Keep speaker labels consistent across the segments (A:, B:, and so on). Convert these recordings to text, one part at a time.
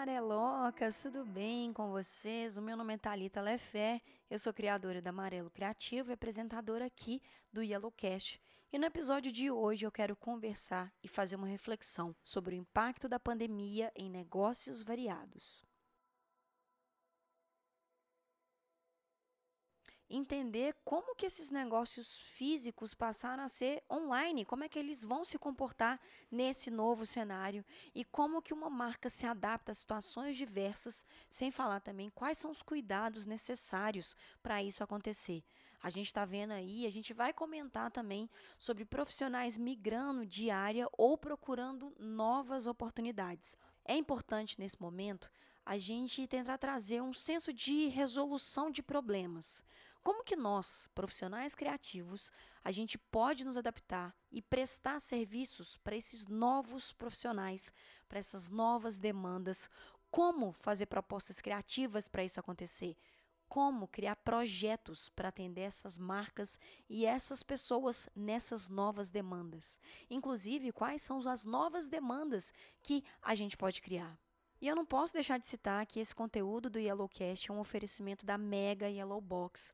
A: amarelocas, tudo bem com vocês? O meu nome é Thalita Lefé, eu sou criadora da Amarelo Criativo e apresentadora aqui do Yellowcast. E no episódio de hoje eu quero conversar e fazer uma reflexão sobre o impacto da pandemia em negócios variados. Entender como que esses negócios físicos passaram a ser online, como é que eles vão se comportar nesse novo cenário e como que uma marca se adapta a situações diversas, sem falar também quais são os cuidados necessários para isso acontecer. A gente está vendo aí, a gente vai comentar também sobre profissionais migrando de área ou procurando novas oportunidades. É importante nesse momento a gente tentar trazer um senso de resolução de problemas. Como que nós, profissionais criativos, a gente pode nos adaptar e prestar serviços para esses novos profissionais, para essas novas demandas? Como fazer propostas criativas para isso acontecer? Como criar projetos para atender essas marcas e essas pessoas nessas novas demandas? Inclusive, quais são as novas demandas que a gente pode criar? E eu não posso deixar de citar que esse conteúdo do Yellowcast é um oferecimento da Mega Yellow Box,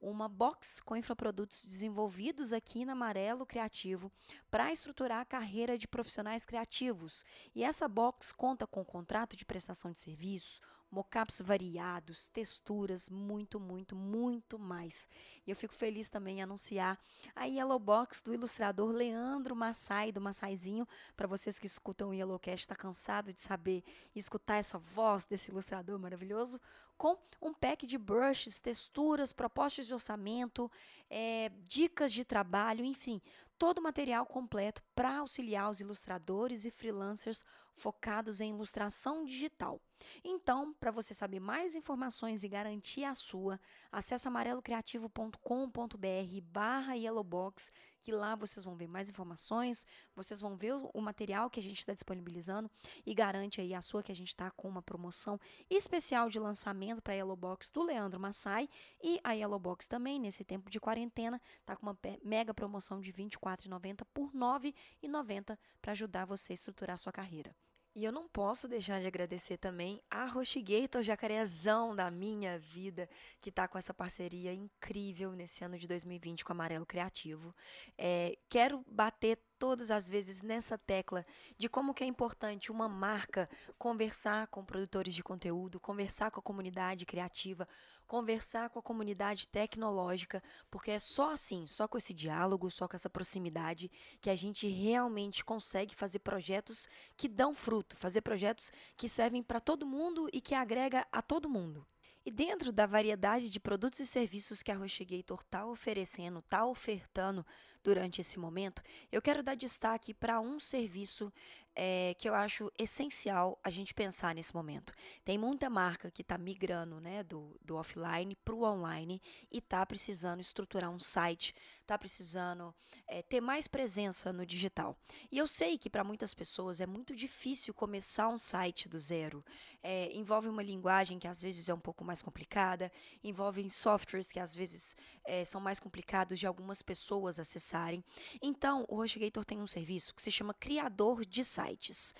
A: uma box com infoprodutos desenvolvidos aqui na Amarelo Criativo para estruturar a carreira de profissionais criativos. E essa box conta com contrato de prestação de serviço, mockups variados, texturas, muito, muito, muito mais. E eu fico feliz também em anunciar a Yellow Box do ilustrador Leandro Massai, do Massaizinho. Para vocês que escutam o Yellowcast, está cansado de saber escutar essa voz desse ilustrador maravilhoso, com um pack de brushes, texturas, propostas de orçamento, é, dicas de trabalho, enfim, todo o material completo para auxiliar os ilustradores e freelancers focados em ilustração digital. Então, para você saber mais informações e garantir a sua, acesse amarelocreativo.com.br barra yellowbox, que lá vocês vão ver mais informações, vocês vão ver o material que a gente está disponibilizando e garante aí a sua que a gente está com uma promoção especial de lançamento para a Yellowbox do Leandro Massai e a Yellowbox também, nesse tempo de quarentena, está com uma mega promoção de R$ 24,90 por R$ 9,90 para ajudar você a estruturar a sua carreira. E eu não posso deixar de agradecer também a Rochigator Jacarezão da minha vida, que está com essa parceria incrível nesse ano de 2020 com Amarelo Criativo. É, quero bater todas as vezes nessa tecla de como que é importante uma marca conversar com produtores de conteúdo, conversar com a comunidade criativa, conversar com a comunidade tecnológica, porque é só assim, só com esse diálogo, só com essa proximidade que a gente realmente consegue fazer projetos que dão fruto, fazer projetos que servem para todo mundo e que agrega a todo mundo. E dentro da variedade de produtos e serviços que a HostGator está oferecendo, está ofertando durante esse momento, eu quero dar destaque para um serviço é, que eu acho essencial a gente pensar nesse momento. Tem muita marca que está migrando né, do, do offline para o online e está precisando estruturar um site, está precisando é, ter mais presença no digital. E eu sei que para muitas pessoas é muito difícil começar um site do zero. É, envolve uma linguagem que às vezes é um pouco mais complicada, envolve softwares que às vezes é, são mais complicados de algumas pessoas acessarem. Então, o HostGator tem um serviço que se chama Criador de Site sites.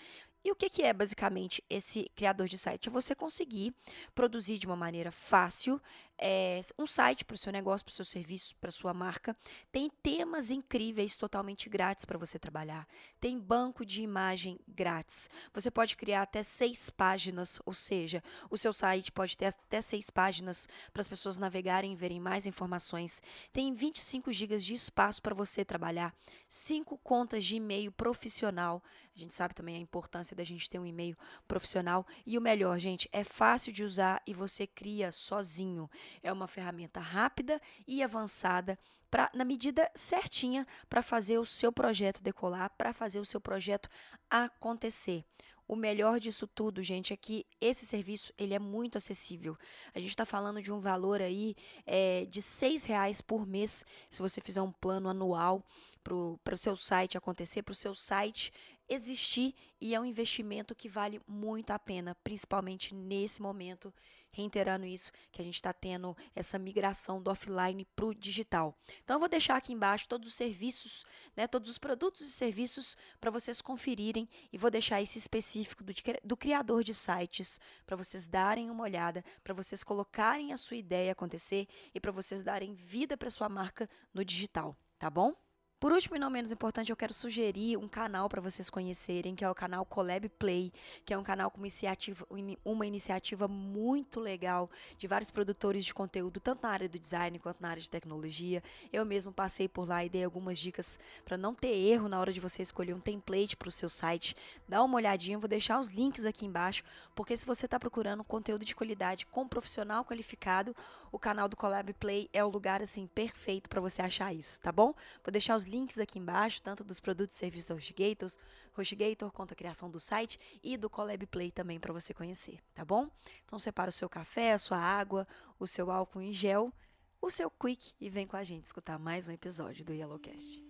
A: E o que, que é basicamente esse criador de site? É você conseguir produzir de uma maneira fácil é, um site para o seu negócio, para o seu serviço, para sua marca. Tem temas incríveis totalmente grátis para você trabalhar. Tem banco de imagem grátis. Você pode criar até seis páginas, ou seja, o seu site pode ter até seis páginas para as pessoas navegarem e verem mais informações. Tem 25 GB de espaço para você trabalhar. Cinco contas de e-mail profissional. A gente sabe também a importância da gente ter um e-mail profissional. E o melhor, gente, é fácil de usar e você cria sozinho. É uma ferramenta rápida e avançada pra, na medida certinha para fazer o seu projeto decolar, para fazer o seu projeto acontecer. O melhor disso tudo, gente, é que esse serviço ele é muito acessível. A gente está falando de um valor aí é, de seis reais por mês, se você fizer um plano anual para o seu site acontecer, para o seu site existir e é um investimento que vale muito a pena, principalmente nesse momento reiterando isso, que a gente está tendo essa migração do offline para o digital. Então, eu vou deixar aqui embaixo todos os serviços, né, todos os produtos e serviços para vocês conferirem e vou deixar esse específico do, do criador de sites para vocês darem uma olhada, para vocês colocarem a sua ideia acontecer e para vocês darem vida para sua marca no digital, tá bom? Por último e não menos importante, eu quero sugerir um canal para vocês conhecerem, que é o canal Collab Play, que é um canal com uma iniciativa, uma iniciativa muito legal de vários produtores de conteúdo, tanto na área do design quanto na área de tecnologia. Eu mesmo passei por lá e dei algumas dicas para não ter erro na hora de você escolher um template para o seu site. Dá uma olhadinha, vou deixar os links aqui embaixo, porque se você está procurando conteúdo de qualidade com profissional qualificado, o canal do Collab Play é o lugar assim perfeito para você achar isso, tá bom? Vou deixar os links aqui embaixo, tanto dos produtos e serviços da HostGator, HostGator, quanto a criação do site e do Collab Play também para você conhecer, tá bom? Então separa o seu café, a sua água, o seu álcool em gel, o seu quick e vem com a gente escutar mais um episódio do Yellowcast.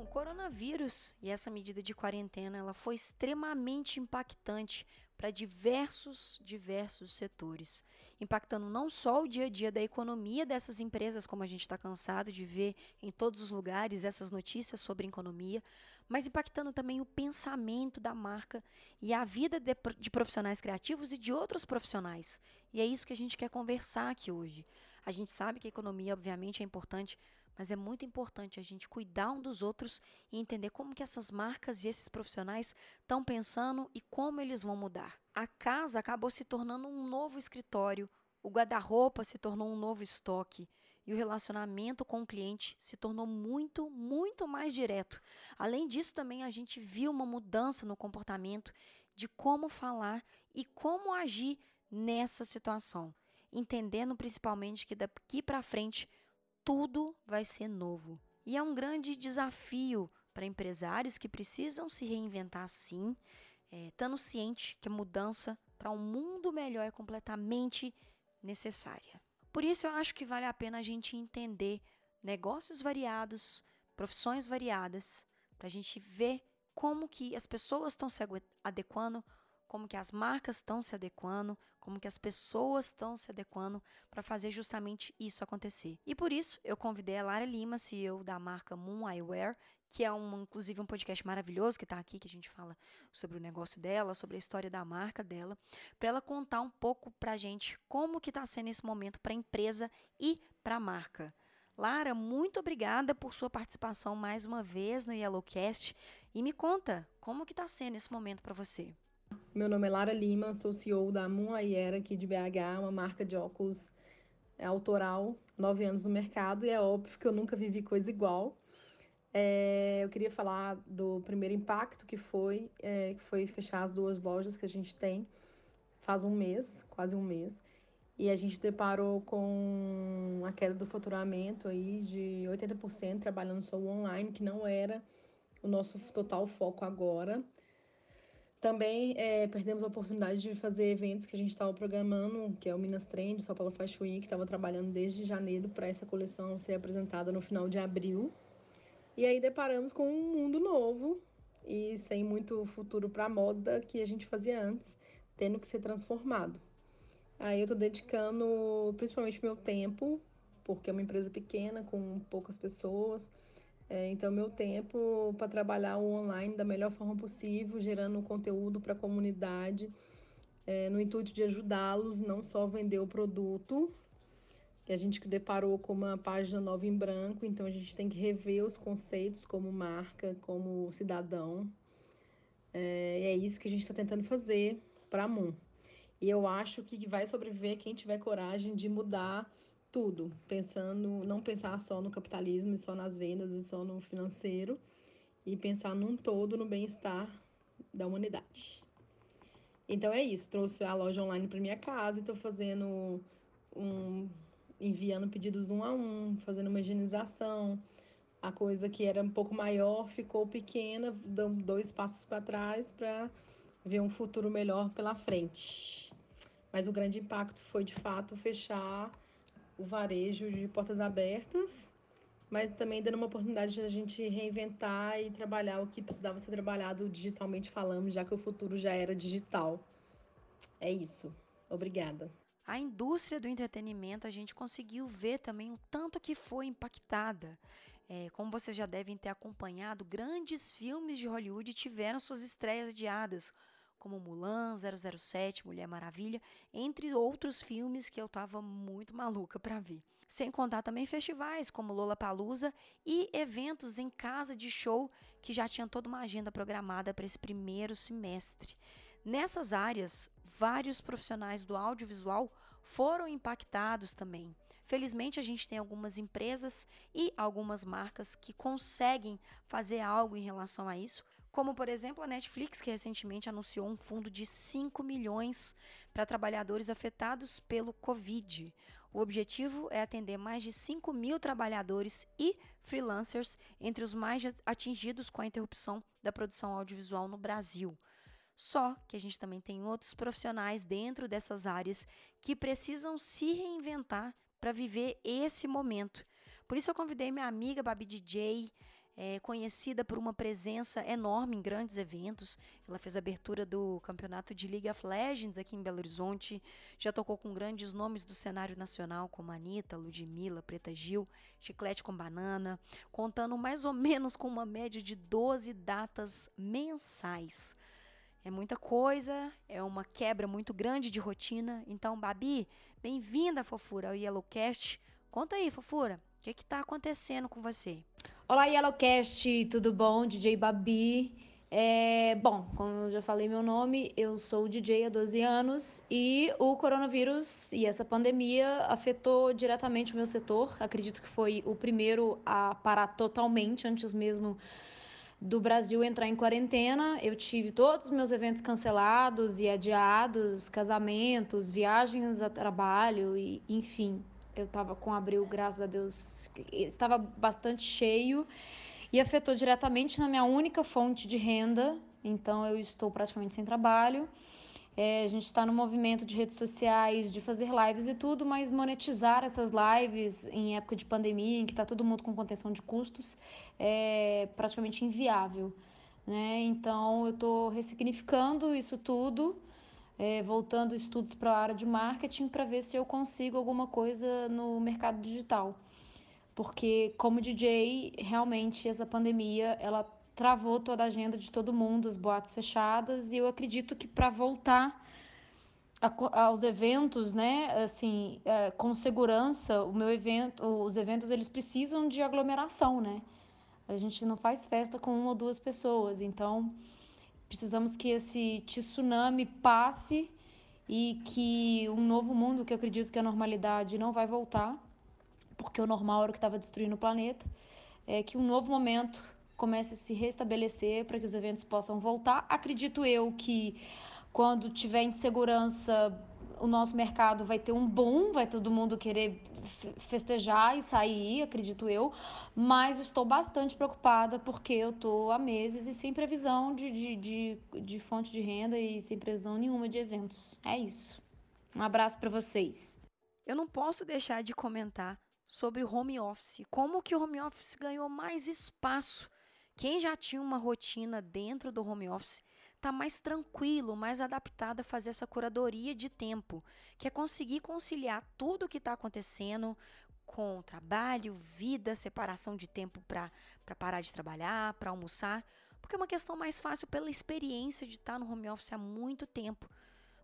A: Bom, o coronavírus e essa medida de quarentena, ela foi extremamente impactante para diversos, diversos setores, impactando não só o dia a dia da economia dessas empresas, como a gente está cansado de ver em todos os lugares essas notícias sobre economia, mas impactando também o pensamento da marca e a vida de, de profissionais criativos e de outros profissionais. E é isso que a gente quer conversar aqui hoje. A gente sabe que a economia, obviamente, é importante mas é muito importante a gente cuidar um dos outros e entender como que essas marcas e esses profissionais estão pensando e como eles vão mudar. A casa acabou se tornando um novo escritório, o guarda-roupa se tornou um novo estoque e o relacionamento com o cliente se tornou muito, muito mais direto. Além disso, também a gente viu uma mudança no comportamento de como falar e como agir nessa situação, entendendo principalmente que daqui para frente tudo vai ser novo. E é um grande desafio para empresários que precisam se reinventar sim, é, estando ciente que a mudança para um mundo melhor é completamente necessária. Por isso eu acho que vale a pena a gente entender negócios variados, profissões variadas, para a gente ver como que as pessoas estão se adequando como que as marcas estão se adequando, como que as pessoas estão se adequando para fazer justamente isso acontecer. E por isso eu convidei a Lara Lima, CEO da marca Moon Eyewear, que é um, inclusive um podcast maravilhoso que está aqui, que a gente fala sobre o negócio dela, sobre a história da marca dela, para ela contar um pouco para a gente como que está sendo esse momento para a empresa e para a marca. Lara, muito obrigada por sua participação mais uma vez no Yellowcast e me conta como que está sendo esse momento para você.
B: Meu nome é Lara Lima, sou CEO da Moon Aiera aqui de BH, uma marca de óculos é, autoral, nove anos no mercado, e é óbvio que eu nunca vivi coisa igual. É, eu queria falar do primeiro impacto que foi, é, que foi fechar as duas lojas que a gente tem faz um mês, quase um mês, e a gente deparou com a queda do faturamento aí de 80% trabalhando só online, que não era o nosso total foco agora. Também é, perdemos a oportunidade de fazer eventos que a gente estava programando, que é o Minas Trend, São Paulo Fashion Week, que estava trabalhando desde janeiro para essa coleção ser apresentada no final de abril. E aí deparamos com um mundo novo e sem muito futuro para a moda que a gente fazia antes, tendo que ser transformado. Aí eu estou dedicando principalmente meu tempo, porque é uma empresa pequena, com poucas pessoas, é, então, meu tempo para trabalhar o online da melhor forma possível, gerando conteúdo para a comunidade, é, no intuito de ajudá-los, não só vender o produto, que a gente deparou com uma página nova em branco, então a gente tem que rever os conceitos como marca, como cidadão. É, e é isso que a gente está tentando fazer para a Moon. E eu acho que vai sobreviver quem tiver coragem de mudar tudo, pensando, não pensar só no capitalismo e só nas vendas e só no financeiro, e pensar num todo no bem-estar da humanidade. Então é isso, trouxe a loja online para minha casa e estou fazendo um enviando pedidos um a um, fazendo uma higienização. A coisa que era um pouco maior ficou pequena, dando dois passos para trás para ver um futuro melhor pela frente. Mas o grande impacto foi de fato fechar o varejo de portas abertas, mas também dando uma oportunidade de a gente reinventar e trabalhar o que precisava ser trabalhado digitalmente falando, já que o futuro já era digital. É isso. Obrigada.
A: A indústria do entretenimento, a gente conseguiu ver também o tanto que foi impactada. É, como vocês já devem ter acompanhado, grandes filmes de Hollywood tiveram suas estreias adiadas, como Mulan, 007, Mulher Maravilha, entre outros filmes que eu estava muito maluca para ver. Sem contar também festivais como Lollapalooza e eventos em casa de show que já tinham toda uma agenda programada para esse primeiro semestre. Nessas áreas, vários profissionais do audiovisual foram impactados também. Felizmente, a gente tem algumas empresas e algumas marcas que conseguem fazer algo em relação a isso, como por exemplo a Netflix, que recentemente anunciou um fundo de 5 milhões para trabalhadores afetados pelo Covid. O objetivo é atender mais de 5 mil trabalhadores e freelancers entre os mais atingidos com a interrupção da produção audiovisual no Brasil. Só que a gente também tem outros profissionais dentro dessas áreas que precisam se reinventar para viver esse momento. Por isso eu convidei minha amiga Babi DJ, é, conhecida por uma presença enorme em grandes eventos. Ela fez abertura do campeonato de League of Legends aqui em Belo Horizonte. Já tocou com grandes nomes do cenário nacional, como Anitta, Ludmilla, Preta Gil, Chiclete com Banana, contando mais ou menos com uma média de 12 datas mensais. É muita coisa, é uma quebra muito grande de rotina. Então, Babi, bem-vinda, fofura, ao Yellowcast. Conta aí, fofura, o que está acontecendo com você?
C: Olá, Yellowcast, tudo bom? DJ Babi. É, bom, como eu já falei meu nome, eu sou DJ há 12 anos e o coronavírus e essa pandemia afetou diretamente o meu setor. Acredito que foi o primeiro a parar totalmente, antes mesmo do Brasil entrar em quarentena. Eu tive todos os meus eventos cancelados e adiados, casamentos, viagens a trabalho e enfim, eu estava com abril, graças a Deus, estava bastante cheio e afetou diretamente na minha única fonte de renda. Então eu estou praticamente sem trabalho. É, a gente está no movimento de redes sociais, de fazer lives e tudo, mas monetizar essas lives em época de pandemia, em que está todo mundo com contenção de custos, é praticamente inviável. Né? Então eu estou ressignificando isso tudo é, voltando estudos para a área de marketing para ver se eu consigo alguma coisa no mercado digital. Porque como DJ, realmente essa pandemia, ela travou toda a agenda de todo mundo, as boates fechadas, e eu acredito que para voltar a, aos eventos, né, assim, é, com segurança, o meu evento, os eventos eles precisam de aglomeração, né? A gente não faz festa com uma ou duas pessoas, então Precisamos que esse tsunami passe e que um novo mundo, que eu acredito que a normalidade não vai voltar, porque o normal era o que estava destruindo o planeta, é que um novo momento comece a se restabelecer para que os eventos possam voltar. Acredito eu que quando tiver insegurança o nosso mercado vai ter um boom, vai todo mundo querer festejar e sair, acredito eu, mas estou bastante preocupada porque eu estou há meses e sem previsão de, de, de, de fonte de renda e sem previsão nenhuma de eventos. É isso. Um abraço para vocês.
A: Eu não posso deixar de comentar sobre o home office. Como que o home office ganhou mais espaço? Quem já tinha uma rotina dentro do home office está mais tranquilo, mais adaptado a fazer essa curadoria de tempo, que é conseguir conciliar tudo o que está acontecendo com trabalho, vida, separação de tempo para parar de trabalhar, para almoçar, porque é uma questão mais fácil pela experiência de estar tá no home office há muito tempo.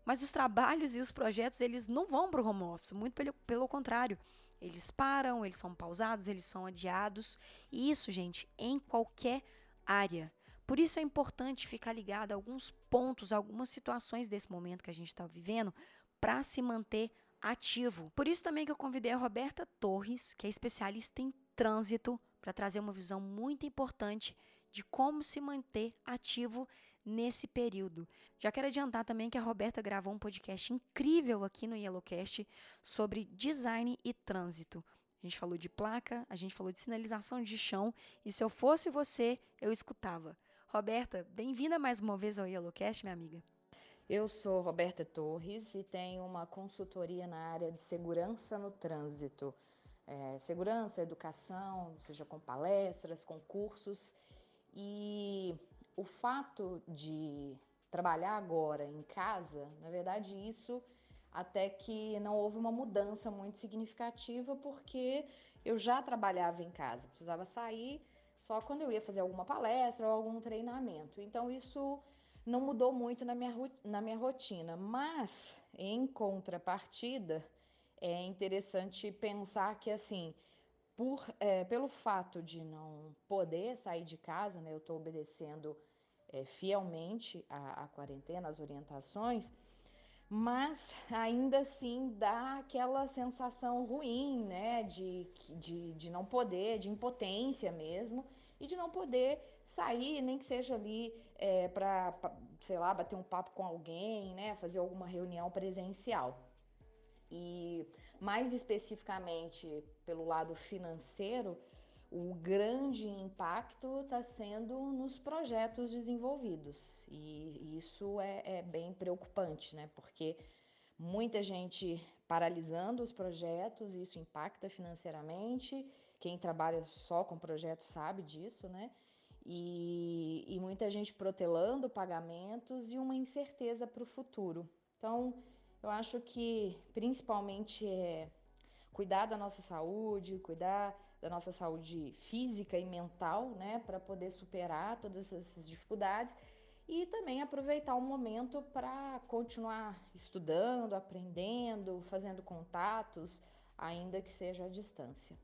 A: Mas os trabalhos e os projetos, eles não vão para o home office, muito pelo, pelo contrário. Eles param, eles são pausados, eles são adiados. E isso, gente, em qualquer área. Por isso é importante ficar ligado a alguns pontos, algumas situações desse momento que a gente está vivendo, para se manter ativo. Por isso também que eu convidei a Roberta Torres, que é especialista em trânsito, para trazer uma visão muito importante de como se manter ativo nesse período. Já quero adiantar também que a Roberta gravou um podcast incrível aqui no Yellowcast sobre design e trânsito. A gente falou de placa, a gente falou de sinalização de chão, e se eu fosse você, eu escutava. Roberta, bem-vinda mais uma vez ao Yellowcast, minha amiga.
D: Eu sou Roberta Torres e tenho uma consultoria na área de segurança no trânsito. É, segurança, educação, seja com palestras, com cursos. E o fato de trabalhar agora em casa, na verdade, isso até que não houve uma mudança muito significativa, porque eu já trabalhava em casa, precisava sair só quando eu ia fazer alguma palestra ou algum treinamento. Então, isso não mudou muito na minha, na minha rotina, mas em contrapartida, é interessante pensar que assim, por, é, pelo fato de não poder sair de casa, né, eu estou obedecendo é, fielmente a, a quarentena, as orientações, mas ainda assim dá aquela sensação ruim, né, de, de, de não poder, de impotência mesmo, e de não poder sair, nem que seja ali é, para, sei lá, bater um papo com alguém, né, fazer alguma reunião presencial. E mais especificamente pelo lado financeiro, o grande impacto está sendo nos projetos desenvolvidos. E isso é, é, bem preocupante, né? Porque muita gente paralisando os projetos, isso impacta financeiramente. Quem trabalha só com projetos sabe disso, né? E, e muita gente protelando pagamentos e uma incerteza para o futuro. Então, eu acho que principalmente é cuidar da nossa saúde, cuidar da nossa saúde física e mental, né, para poder superar todas essas dificuldades e também aproveitar o momento para continuar estudando, aprendendo, fazendo contatos, ainda que seja à distância.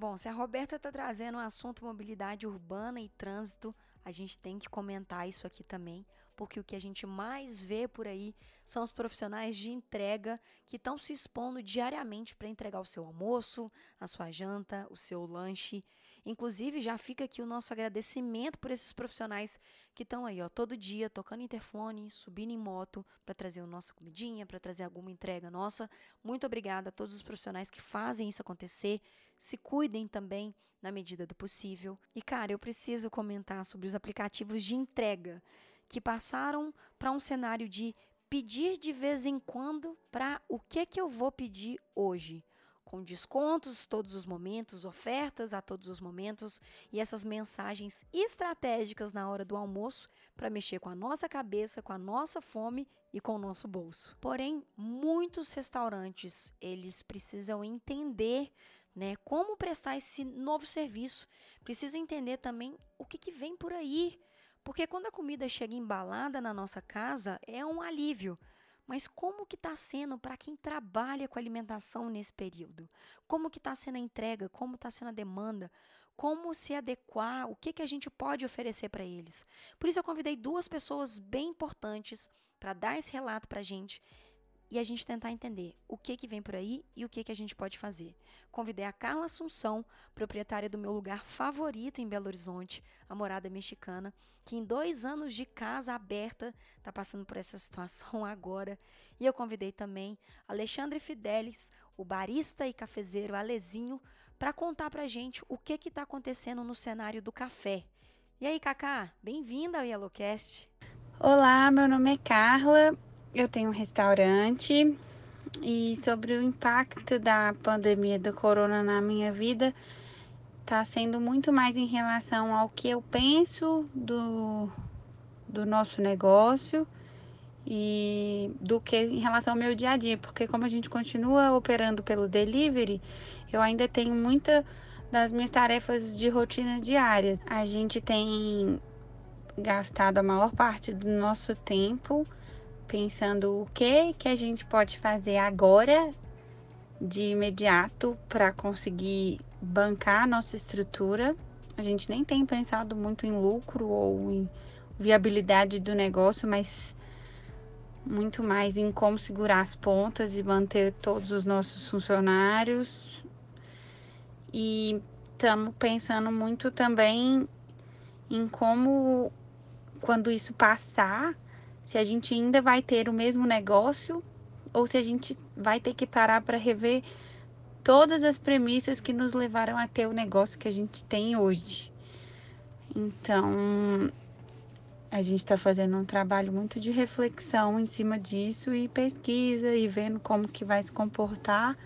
A: Bom, se a Roberta está trazendo o assunto mobilidade urbana e trânsito, a gente tem que comentar isso aqui também, porque o que a gente mais vê por aí são os profissionais de entrega que estão se expondo diariamente para entregar o seu almoço, a sua janta, o seu lanche. Inclusive, já fica aqui o nosso agradecimento por esses profissionais que estão aí, ó, todo dia tocando interfone, subindo em moto para trazer a nossa comidinha, para trazer alguma entrega nossa. Muito obrigada a todos os profissionais que fazem isso acontecer. Se cuidem também na medida do possível. E cara, eu preciso comentar sobre os aplicativos de entrega que passaram para um cenário de pedir de vez em quando para o que que eu vou pedir hoje, com descontos todos os momentos, ofertas a todos os momentos e essas mensagens estratégicas na hora do almoço para mexer com a nossa cabeça, com a nossa fome e com o nosso bolso. Porém, muitos restaurantes, eles precisam entender né, como prestar esse novo serviço. Precisa entender também o que, que vem por aí, porque quando a comida chega embalada na nossa casa, é um alívio. Mas como que está sendo para quem trabalha com alimentação nesse período? Como que está sendo a entrega? Como está sendo a demanda? Como se adequar? O que, que a gente pode oferecer para eles? Por isso eu convidei duas pessoas bem importantes para dar esse relato para a gente e a gente tentar entender o que que vem por aí e o que que a gente pode fazer. Convidei a Carla Assunção, proprietária do meu lugar favorito em Belo Horizonte, a morada mexicana, que em dois anos de casa aberta está passando por essa situação agora. E eu convidei também Alexandre Fidelis, o barista e cafezeiro Alezinho, para contar para gente o que que está acontecendo no cenário do café. E aí, Cacá, bem-vinda ao Yellowcast.
E: Olá, meu nome é Carla, eu tenho um restaurante e sobre o impacto da pandemia do corona na minha vida, está sendo muito mais em relação ao que eu penso do, do nosso negócio e do que em relação ao meu dia a dia, porque como a gente continua operando pelo delivery, eu ainda tenho muita das minhas tarefas de rotina diárias. A gente tem gastado a maior parte do nosso tempo pensando o que que a gente pode fazer agora de imediato para conseguir bancar a nossa estrutura. A gente nem tem pensado muito em lucro ou em viabilidade do negócio, mas muito mais em como segurar as pontas e manter todos os nossos funcionários. E estamos pensando muito também em como, quando isso passar, se a gente ainda vai ter o mesmo negócio ou se a gente vai ter que parar para rever todas as premissas que nos levaram a ter o negócio que a gente tem hoje. Então, a gente está fazendo um trabalho muito de reflexão em cima disso e pesquisa e vendo como que vai se comportar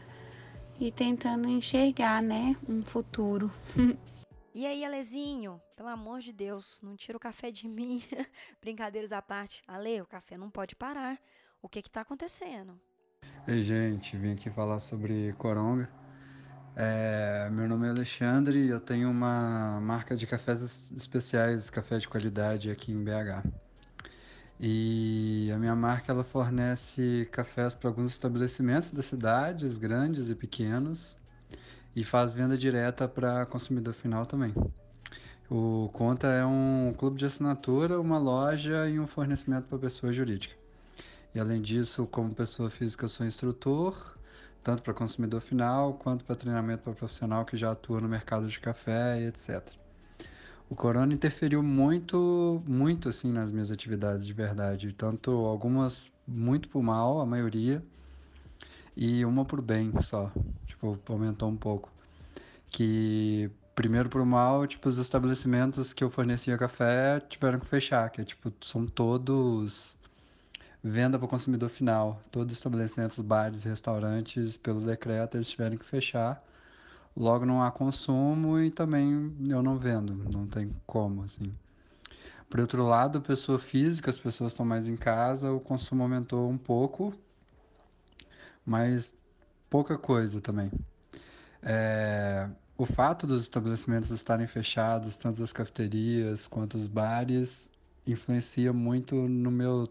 E: e tentando enxergar, né, um futuro.
A: E aí, Alezinho, pelo amor de Deus, não tira o café de mim. Brincadeiras à parte. Ale, o café não pode parar. O que que tá acontecendo?
F: Ei, gente, vim aqui falar sobre Coronga. É, meu nome é Alexandre e eu tenho uma marca de cafés especiais, café de qualidade aqui em BH. E a minha marca ela fornece cafés para alguns estabelecimentos das cidades, grandes e pequenos, e faz venda direta para consumidor final também. O Conta é um clube de assinatura, uma loja e um fornecimento para pessoa jurídica. E além disso, como pessoa física, eu sou instrutor, tanto para consumidor final quanto para treinamento para profissional que já atua no mercado de café e etc. O corona interferiu muito, muito assim nas minhas atividades de verdade, tanto algumas muito por mal, a maioria, e uma por bem só. Tipo, aumentou um pouco. Que primeiro por mal, tipo, os estabelecimentos que eu fornecia café tiveram que fechar, que é, tipo, são todos venda para o consumidor final. Todos os estabelecimentos, bares, restaurantes, pelo decreto, eles tiveram que fechar. Logo não há consumo e também eu não vendo, não tem como, assim. Por outro lado, pessoa física, as pessoas estão mais em casa, o consumo aumentou um pouco, mas pouca coisa também. É, o fato dos estabelecimentos estarem fechados, tanto as cafeterias quanto os bares, influencia muito no meu,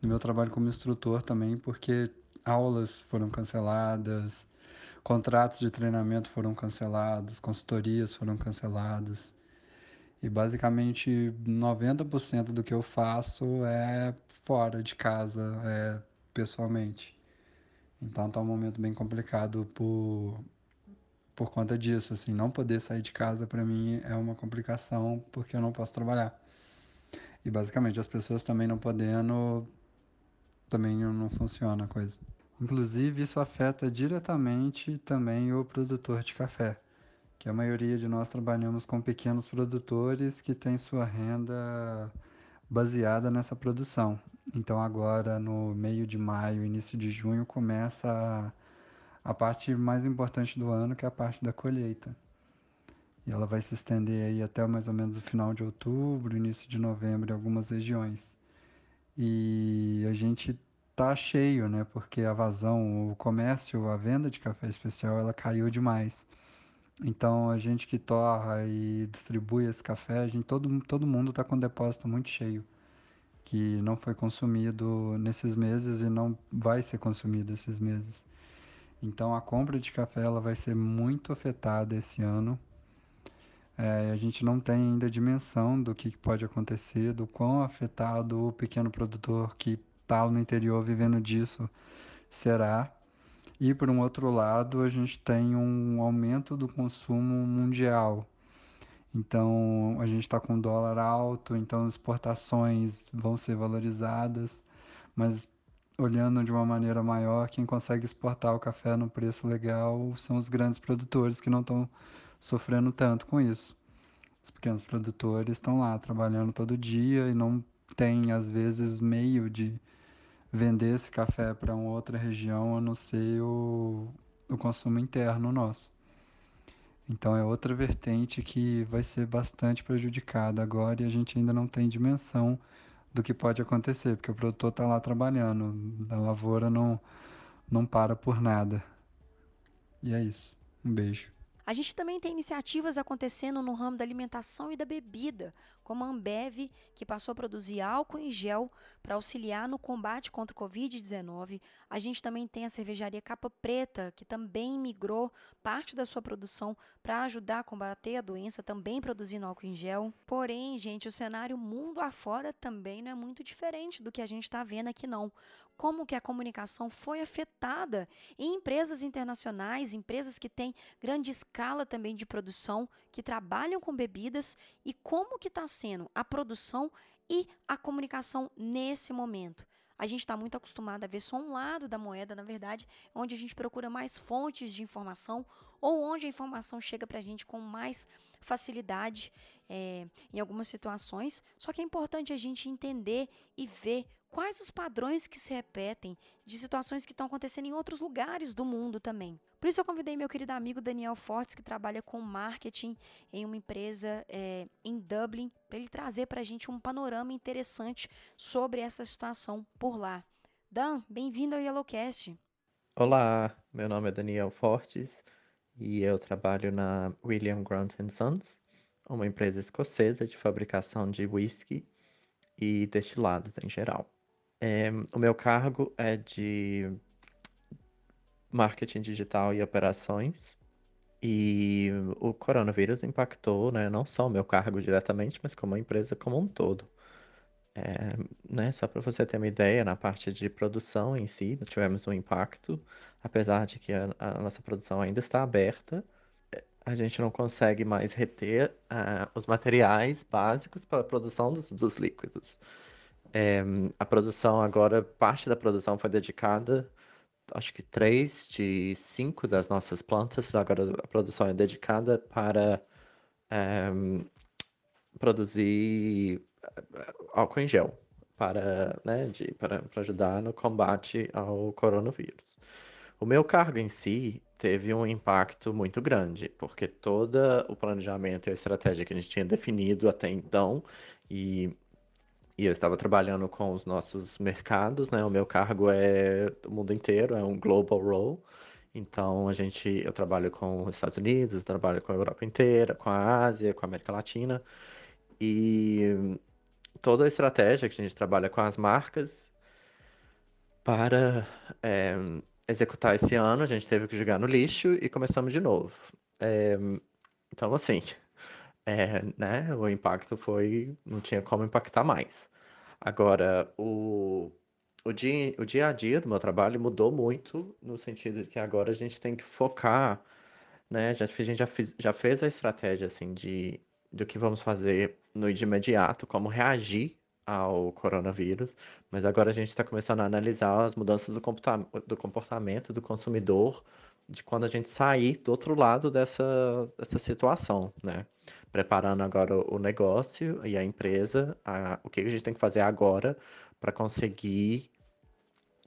F: no meu trabalho como instrutor também, porque aulas foram canceladas, contratos de treinamento foram cancelados, consultorias foram canceladas. E basicamente 90% do que eu faço é fora de casa, é pessoalmente. Então está um momento bem complicado por, por conta disso, assim, não poder sair de casa para mim é uma complicação porque eu não posso trabalhar. E basicamente as pessoas também não podendo, também não funciona a coisa. Inclusive isso afeta diretamente também o produtor de café, que a maioria de nós trabalhamos com pequenos produtores que têm sua renda baseada nessa produção. Então agora no meio de maio, início de junho começa a, a parte mais importante do ano, que é a parte da colheita. E ela vai se estender aí até mais ou menos o final de outubro, início de novembro em algumas regiões. E a gente tá cheio, né? Porque a vazão, o comércio, a venda de café especial, ela caiu demais. Então a gente que torra e distribui esse café, a gente, todo, todo mundo está com o depósito muito cheio, que não foi consumido nesses meses e não vai ser consumido esses meses. Então a compra de café ela vai ser muito afetada esse ano é, a gente não tem ainda dimensão do que pode acontecer, do quão afetado o pequeno produtor que está no interior vivendo disso será. E por um outro lado, a gente tem um aumento do consumo mundial. Então, a gente está com dólar alto, então as exportações vão ser valorizadas, mas olhando de uma maneira maior, quem consegue exportar o café no preço legal são os grandes produtores que não estão sofrendo tanto com isso. Os pequenos produtores estão lá trabalhando todo dia e não tem, às vezes, meio de vender esse café para uma outra região a não ser o, o consumo interno nosso. Então é outra vertente que vai ser bastante prejudicada agora e a gente ainda não tem dimensão do que pode acontecer, porque o produtor está lá trabalhando, a lavoura não, não para por nada. E é isso. Um beijo.
A: A gente também tem iniciativas acontecendo no ramo da alimentação e da bebida, como a Ambev, que passou a produzir álcool em gel para auxiliar no combate contra o Covid-19. A gente também tem a cervejaria Capa Preta, que também migrou parte da sua produção para ajudar a combater a doença, também produzindo álcool em gel. Porém, gente, o cenário mundo afora também não é muito diferente do que a gente está vendo aqui, não. Como que a comunicação foi afetada em empresas internacionais, empresas que têm grande escala também de produção, que trabalham com bebidas e como que está sendo a produção e a comunicação nesse momento. A gente está muito acostumado a ver só um lado da moeda, na verdade, onde a gente procura mais fontes de informação ou onde a informação chega para a gente com mais facilidade é, em algumas situações. Só que é importante a gente entender e ver quais os padrões que se repetem de situações que estão acontecendo em outros lugares do mundo também. Por isso eu convidei meu querido amigo Daniel Fortes, que trabalha com marketing em uma empresa é, em Dublin, para ele trazer para a gente um panorama interessante sobre essa situação por lá. Dan, bem-vindo ao Yellowcast.
G: Olá, meu nome é Daniel Fortes e eu trabalho na William Grant Sons, uma empresa escocesa de fabricação de whisky e destilados em geral. É, o meu cargo é de marketing digital e operações. E o coronavírus impactou, né, não só o meu cargo diretamente, mas como a empresa como um todo. É, né, só para você ter uma ideia, na parte de produção em si, tivemos um impacto, apesar de que a, a nossa produção ainda está aberta, a gente não consegue mais reter uh, os materiais básicos para a produção dos, dos líquidos. É, a produção agora, parte da produção foi dedicada, acho que três de cinco das nossas plantas, agora a produção é dedicada para é, produzir eh, álcool em gel, para, né, de, para, para ajudar no combate ao coronavírus. O meu cargo em si teve um impacto muito grande, porque todo o planejamento e a estratégia que a gente tinha definido até então e e eu estava trabalhando com os nossos mercados, né? O meu cargo é o mundo inteiro, é um global role. Então a gente, eu trabalho com os Estados Unidos, trabalho com a Europa inteira, com a Ásia, com a América Latina. E toda a estratégia que a gente trabalha com as marcas para é, executar esse ano, a gente teve que jogar no lixo e começamos de novo. É, então, assim, é, né, o impacto foi. Não tinha como impactar mais. Agora, o, o, dia, o dia a dia do meu trabalho mudou muito, no sentido de que agora a gente tem que focar, né? Já, a gente já, fiz, já fez a estratégia assim de do que vamos fazer no de imediato, como reagir ao coronavírus, mas agora a gente está começando a analisar as mudanças do, do comportamento do consumidor de quando a gente sair do outro lado dessa, dessa situação, né? Preparando agora o negócio e a empresa, a, o que a gente tem que fazer agora para conseguir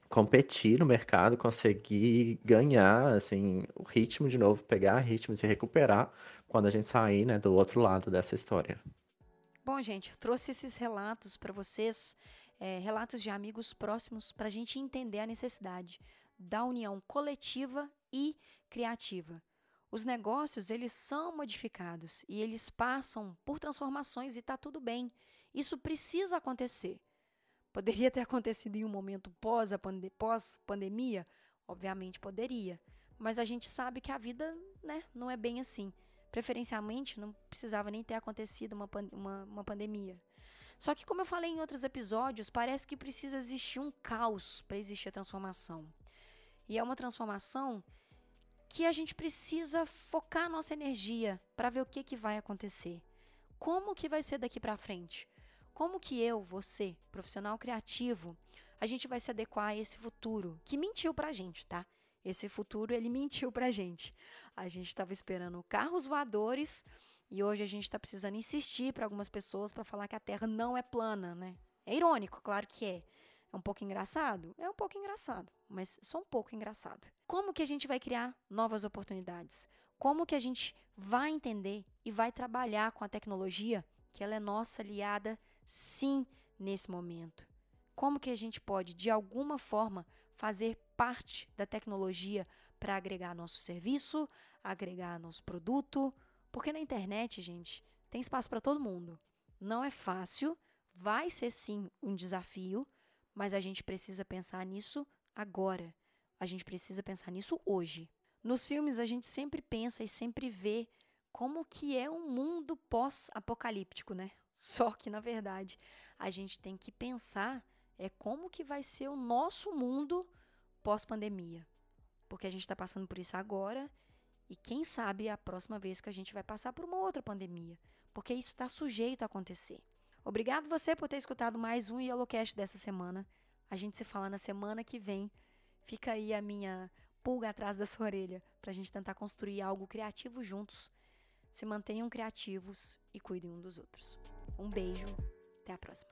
G: competir no mercado, conseguir ganhar, assim, o ritmo de novo, pegar ritmo e se recuperar quando a gente sair, né, do outro lado dessa história.
A: Bom, gente, eu trouxe esses relatos para vocês, é, relatos de amigos próximos, para a gente entender a necessidade da união coletiva e criativa. Os negócios, eles são modificados e eles passam por transformações e está tudo bem. Isso precisa acontecer. Poderia ter acontecido em um momento pós-pandemia? Obviamente poderia. Mas a gente sabe que a vida né, não é bem assim. Preferencialmente, não precisava nem ter acontecido uma, uma, uma pandemia. Só que, como eu falei em outros episódios, parece que precisa existir um caos para existir a transformação. E é uma transformação que a gente precisa focar nossa energia para ver o que, que vai acontecer. Como que vai ser daqui para frente? Como que eu, você, profissional criativo, a gente vai se adequar a esse futuro que mentiu para a gente, tá? Esse futuro ele mentiu para a gente. A gente estava esperando carros voadores e hoje a gente está precisando insistir para algumas pessoas para falar que a Terra não é plana, né? É irônico, claro que é. É um pouco engraçado? É um pouco engraçado, mas só um pouco engraçado. Como que a gente vai criar novas oportunidades? Como que a gente vai entender e vai trabalhar com a tecnologia, que ela é nossa aliada, sim, nesse momento? Como que a gente pode, de alguma forma, fazer parte da tecnologia para agregar nosso serviço, agregar nosso produto? Porque na internet, gente, tem espaço para todo mundo. Não é fácil, vai ser sim um desafio, mas a gente precisa pensar nisso agora. A gente precisa pensar nisso hoje. Nos filmes a gente sempre pensa e sempre vê como que é um mundo pós-apocalíptico, né? Só que na verdade a gente tem que pensar é como que vai ser o nosso mundo pós-pandemia. Porque a gente está passando por isso agora e quem sabe a próxima vez que a gente vai passar por uma outra pandemia. Porque isso está sujeito a acontecer. Obrigado você por ter escutado mais um Yellowcast dessa semana. A gente se fala na semana que vem. Fica aí a minha pulga atrás da sua orelha para a gente tentar construir algo criativo juntos. Se mantenham criativos e cuidem um dos outros. Um beijo, até a próxima.